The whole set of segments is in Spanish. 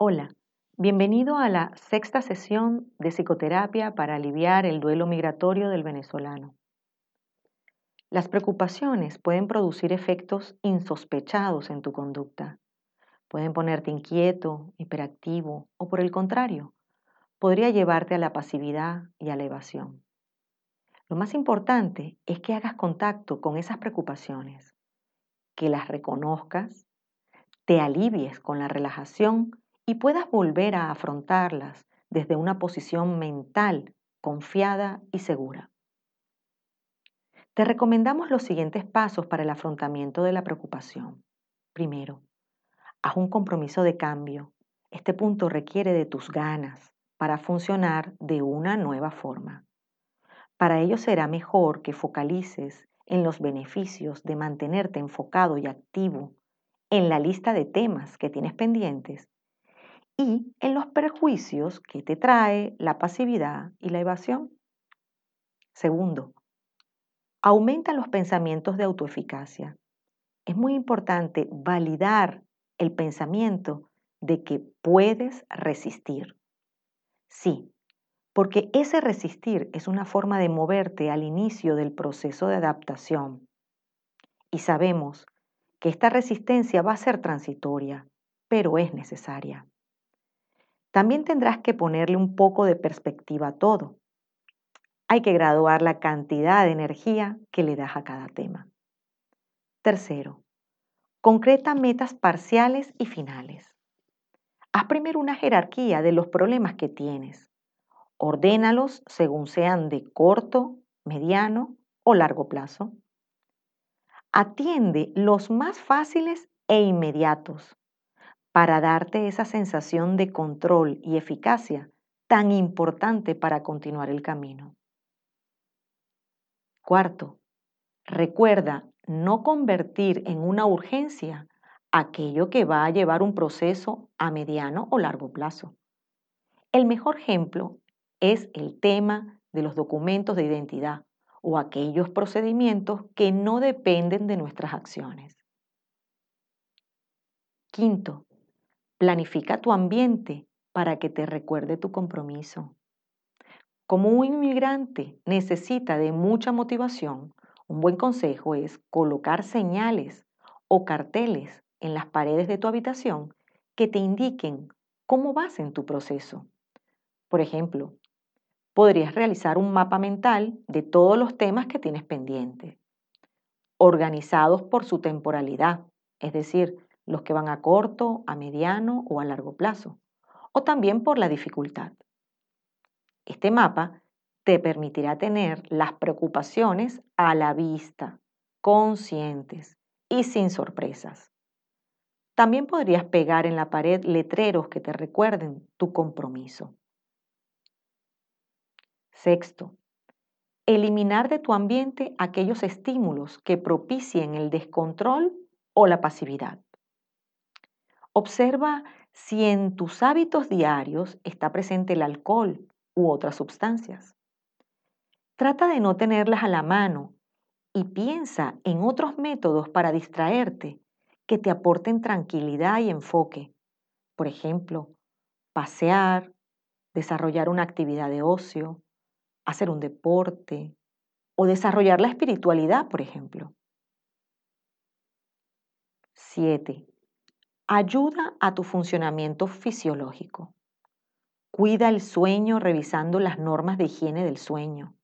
Hola, bienvenido a la sexta sesión de psicoterapia para aliviar el duelo migratorio del venezolano. Las preocupaciones pueden producir efectos insospechados en tu conducta. Pueden ponerte inquieto, hiperactivo o por el contrario, podría llevarte a la pasividad y a la evasión. Lo más importante es que hagas contacto con esas preocupaciones, que las reconozcas, te alivies con la relajación y puedas volver a afrontarlas desde una posición mental confiada y segura. Te recomendamos los siguientes pasos para el afrontamiento de la preocupación. Primero, haz un compromiso de cambio. Este punto requiere de tus ganas para funcionar de una nueva forma. Para ello será mejor que focalices en los beneficios de mantenerte enfocado y activo en la lista de temas que tienes pendientes y en los perjuicios que te trae la pasividad y la evasión. Segundo, aumenta los pensamientos de autoeficacia. Es muy importante validar el pensamiento de que puedes resistir. Sí, porque ese resistir es una forma de moverte al inicio del proceso de adaptación. Y sabemos que esta resistencia va a ser transitoria, pero es necesaria. También tendrás que ponerle un poco de perspectiva a todo. Hay que graduar la cantidad de energía que le das a cada tema. Tercero, concreta metas parciales y finales. Haz primero una jerarquía de los problemas que tienes. Ordénalos según sean de corto, mediano o largo plazo. Atiende los más fáciles e inmediatos para darte esa sensación de control y eficacia tan importante para continuar el camino. Cuarto, recuerda no convertir en una urgencia aquello que va a llevar un proceso a mediano o largo plazo. El mejor ejemplo es el tema de los documentos de identidad o aquellos procedimientos que no dependen de nuestras acciones. Quinto, Planifica tu ambiente para que te recuerde tu compromiso. Como un inmigrante necesita de mucha motivación, un buen consejo es colocar señales o carteles en las paredes de tu habitación que te indiquen cómo vas en tu proceso. Por ejemplo, podrías realizar un mapa mental de todos los temas que tienes pendientes, organizados por su temporalidad, es decir, los que van a corto, a mediano o a largo plazo, o también por la dificultad. Este mapa te permitirá tener las preocupaciones a la vista, conscientes y sin sorpresas. También podrías pegar en la pared letreros que te recuerden tu compromiso. Sexto, eliminar de tu ambiente aquellos estímulos que propicien el descontrol o la pasividad. Observa si en tus hábitos diarios está presente el alcohol u otras sustancias. Trata de no tenerlas a la mano y piensa en otros métodos para distraerte que te aporten tranquilidad y enfoque. Por ejemplo, pasear, desarrollar una actividad de ocio, hacer un deporte o desarrollar la espiritualidad, por ejemplo. 7. Ayuda a tu funcionamiento fisiológico. Cuida el sueño revisando las normas de higiene del sueño.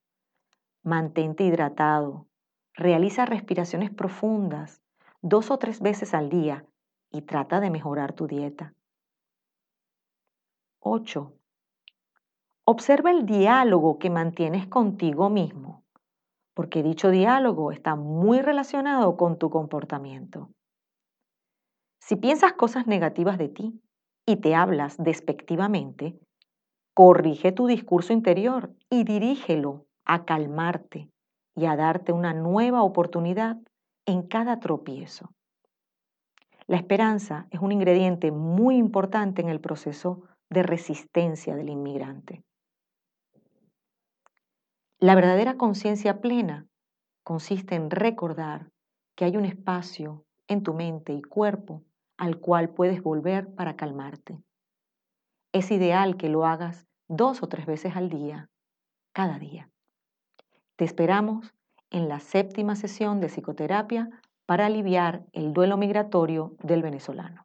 Mantente hidratado. Realiza respiraciones profundas dos o tres veces al día y trata de mejorar tu dieta. 8. Observa el diálogo que mantienes contigo mismo, porque dicho diálogo está muy relacionado con tu comportamiento. Si piensas cosas negativas de ti y te hablas despectivamente, corrige tu discurso interior y dirígelo a calmarte y a darte una nueva oportunidad en cada tropiezo. La esperanza es un ingrediente muy importante en el proceso de resistencia del inmigrante. La verdadera conciencia plena consiste en recordar que hay un espacio en tu mente y cuerpo al cual puedes volver para calmarte. es ideal que lo hagas dos o tres veces al día, cada día. Te esperamos en la séptima sesión de psicoterapia para aliviar el duelo migratorio del venezolano.